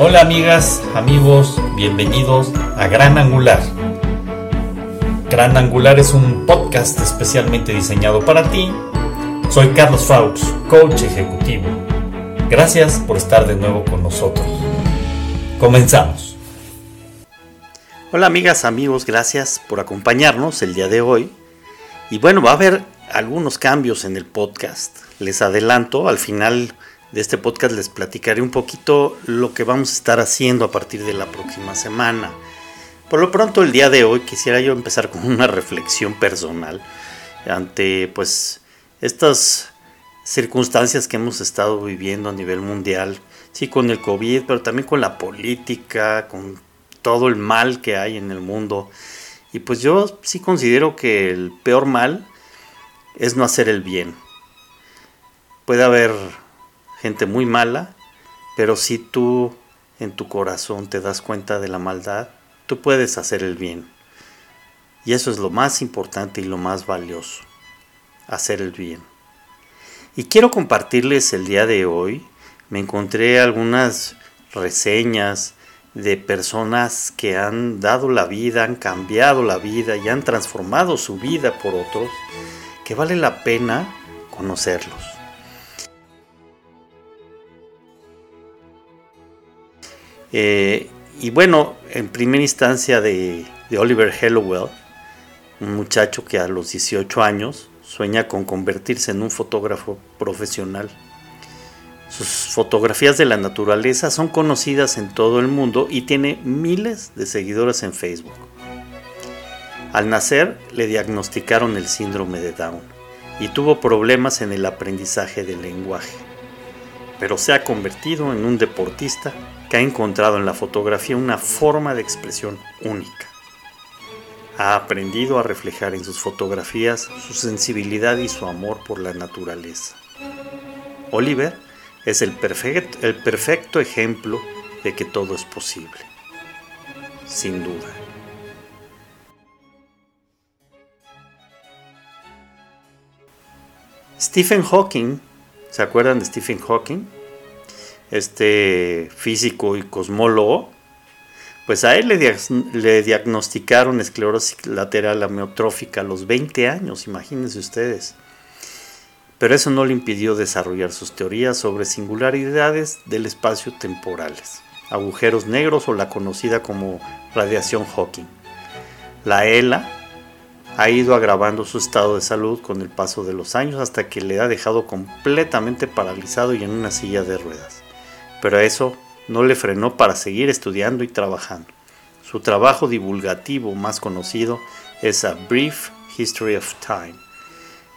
Hola amigas, amigos, bienvenidos a Gran Angular. Gran Angular es un podcast especialmente diseñado para ti. Soy Carlos Faux, coach ejecutivo. Gracias por estar de nuevo con nosotros. Comenzamos. Hola amigas, amigos, gracias por acompañarnos el día de hoy. Y bueno, va a haber algunos cambios en el podcast. Les adelanto, al final de este podcast les platicaré un poquito lo que vamos a estar haciendo a partir de la próxima semana. Por lo pronto el día de hoy quisiera yo empezar con una reflexión personal ante pues estas circunstancias que hemos estado viviendo a nivel mundial, sí con el COVID, pero también con la política, con todo el mal que hay en el mundo. Y pues yo sí considero que el peor mal es no hacer el bien. Puede haber gente muy mala, pero si tú en tu corazón te das cuenta de la maldad, tú puedes hacer el bien. Y eso es lo más importante y lo más valioso, hacer el bien. Y quiero compartirles el día de hoy, me encontré algunas reseñas de personas que han dado la vida, han cambiado la vida y han transformado su vida por otros, que vale la pena conocerlos. Eh, y bueno, en primera instancia de, Oliver Hellowell, un muchacho que a los 18 años sueña con convertirse en un fotógrafo profesional. Sus fotografías de la naturaleza son conocidas en todo el mundo y tiene miles de seguidores en Facebook. Al nacer le diagnosticaron el síndrome de Down y tuvo problemas en el aprendizaje del lenguaje, pero se ha convertido en un deportista que ha encontrado en la fotografía una forma de expresión única. Ha aprendido a reflejar en sus fotografías su sensibilidad y su amor por la naturaleza. Oliver es el perfecto, el perfecto ejemplo de que todo es posible. Sin duda. Stephen Hawking, ¿se acuerdan de Stephen Hawking? Este físico y cosmólogo, pues a él le, diagnosticaron esclerosis lateral amiotrófica a los 20 años, imagínense ustedes. Pero eso no le impidió desarrollar sus teorías sobre singularidades del espacio temporales, agujeros negros o la conocida como radiación Hawking. La ELA ha ido agravando su estado de salud con el paso de los años hasta que le ha dejado completamente paralizado y en una silla de ruedas pero eso no le frenó para seguir estudiando y trabajando. Su trabajo divulgativo más conocido es A Brief History of Time.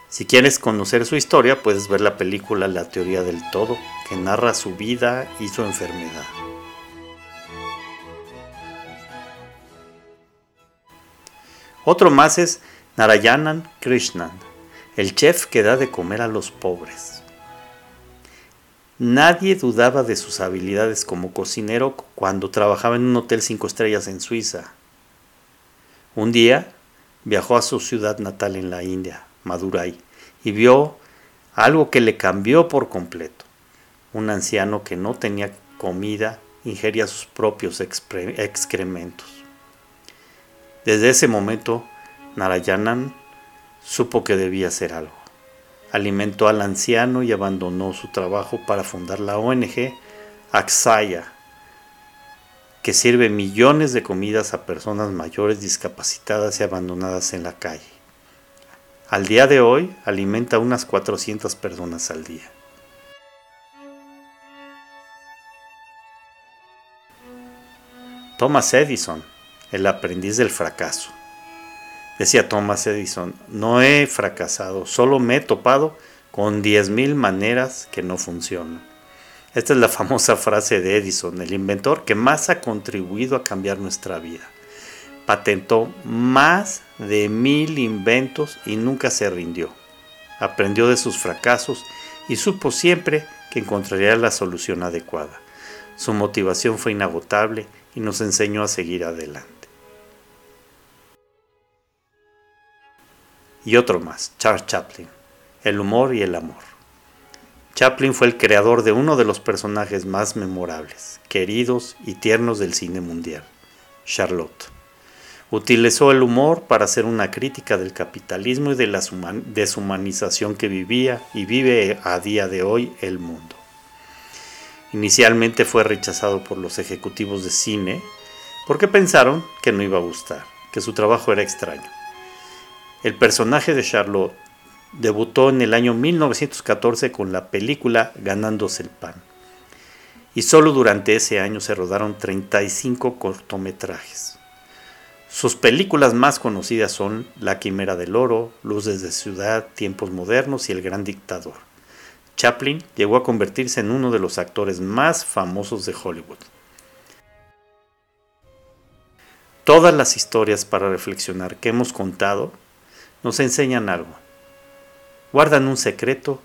Si quieres conocer su historia, puedes ver la película La teoría del todo, que narra su vida y su enfermedad. Otro más es Narayanan Krishnan, el chef que da de comer a los pobres. Nadie dudaba de sus habilidades como cocinero cuando trabajaba en un hotel cinco estrellas en Suiza. Un día viajó a su ciudad natal en la India, Madurai, y vio algo que le cambió por completo. Un anciano que no tenía comida ingería sus propios excrementos. Desde ese momento, Narayanan supo que debía hacer algo alimentó al anciano y abandonó su trabajo para fundar la ONG Axaya, que sirve millones de comidas a personas mayores discapacitadas y abandonadas en la calle. Al día de hoy alimenta a unas 400 personas al día. Thomas Edison, el aprendiz del fracaso. Decía Thomas Edison, no he fracasado, solo me he topado con 10.000 maneras que no funcionan. Esta es la famosa frase de Edison, el inventor que más ha contribuido a cambiar nuestra vida. Patentó más de mil inventos y nunca se rindió. Aprendió de sus fracasos y supo siempre que encontraría la solución adecuada. Su motivación fue inagotable y nos enseñó a seguir adelante. Y otro más, Charles Chaplin, El humor y el amor. Chaplin fue el creador de uno de los personajes más memorables, queridos y tiernos del cine mundial, Charlotte. Utilizó el humor para hacer una crítica del capitalismo y de la deshumanización que vivía y vive a día de hoy el mundo. Inicialmente fue rechazado por los ejecutivos de cine porque pensaron que no iba a gustar, que su trabajo era extraño. El personaje de Charlotte debutó en el año 1914 con la película Ganándose el Pan. Y solo durante ese año se rodaron 35 cortometrajes. Sus películas más conocidas son La Quimera del Oro, Luces de Ciudad, Tiempos Modernos y El Gran Dictador. Chaplin llegó a convertirse en uno de los actores más famosos de Hollywood. Todas las historias para reflexionar que hemos contado nos enseñan algo. Guardan un secreto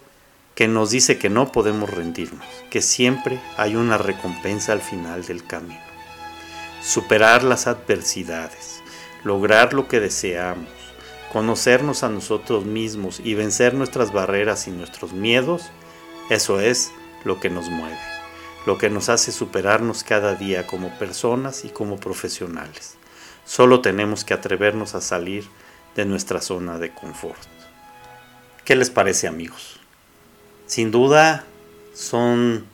que nos dice que no podemos rendirnos, que siempre hay una recompensa al final del camino. Superar las adversidades, lograr lo que deseamos, conocernos a nosotros mismos y vencer nuestras barreras y nuestros miedos, eso es lo que nos mueve, lo que nos hace superarnos cada día como personas y como profesionales. Solo tenemos que atrevernos a salir de nuestra zona de confort. ¿Qué les parece amigos? Sin duda son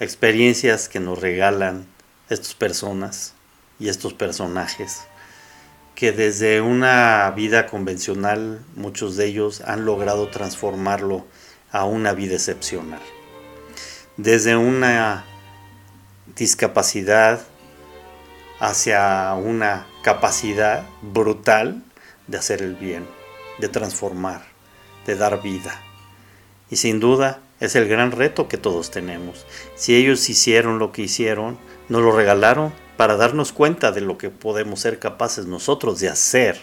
experiencias que nos regalan estas personas y estos personajes que desde una vida convencional muchos de ellos han logrado transformarlo a una vida excepcional. Desde una discapacidad hacia una capacidad brutal de hacer el bien, de transformar, de dar vida. Y sin duda es el gran reto que todos tenemos. Si ellos hicieron lo que hicieron, nos lo regalaron para darnos cuenta de lo que podemos ser capaces nosotros de hacer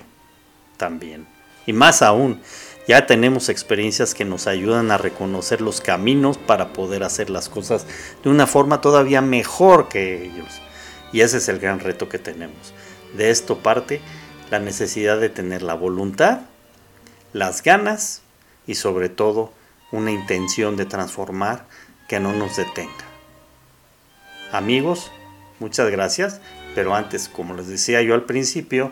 también. Y más aún, ya tenemos experiencias que nos ayudan a reconocer los caminos para poder hacer las cosas de una forma todavía mejor que ellos. Y ese es el gran reto que tenemos. De esto parte la necesidad de tener la voluntad, las ganas y sobre todo una intención de transformar que no nos detenga. Amigos, muchas gracias, pero antes, como les decía yo al principio,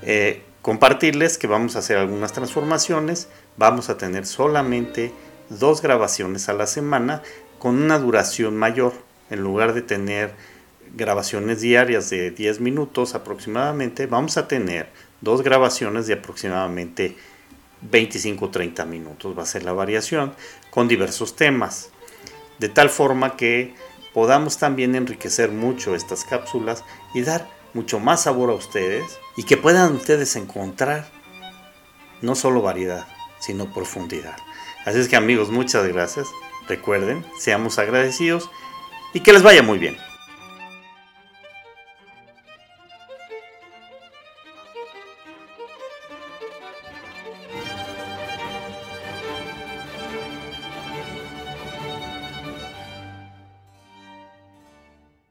eh, compartirles que vamos a hacer algunas transformaciones, vamos a tener solamente dos grabaciones a la semana con una duración mayor, en lugar de tener grabaciones diarias de 10 minutos aproximadamente, vamos a tener dos grabaciones de aproximadamente 25-30 minutos. Va a ser la variación con diversos temas. De tal forma que podamos también enriquecer mucho estas cápsulas y dar mucho más sabor a ustedes y que puedan ustedes encontrar no solo variedad, sino profundidad. Así es que amigos, muchas gracias. Recuerden, seamos agradecidos y que les vaya muy bien.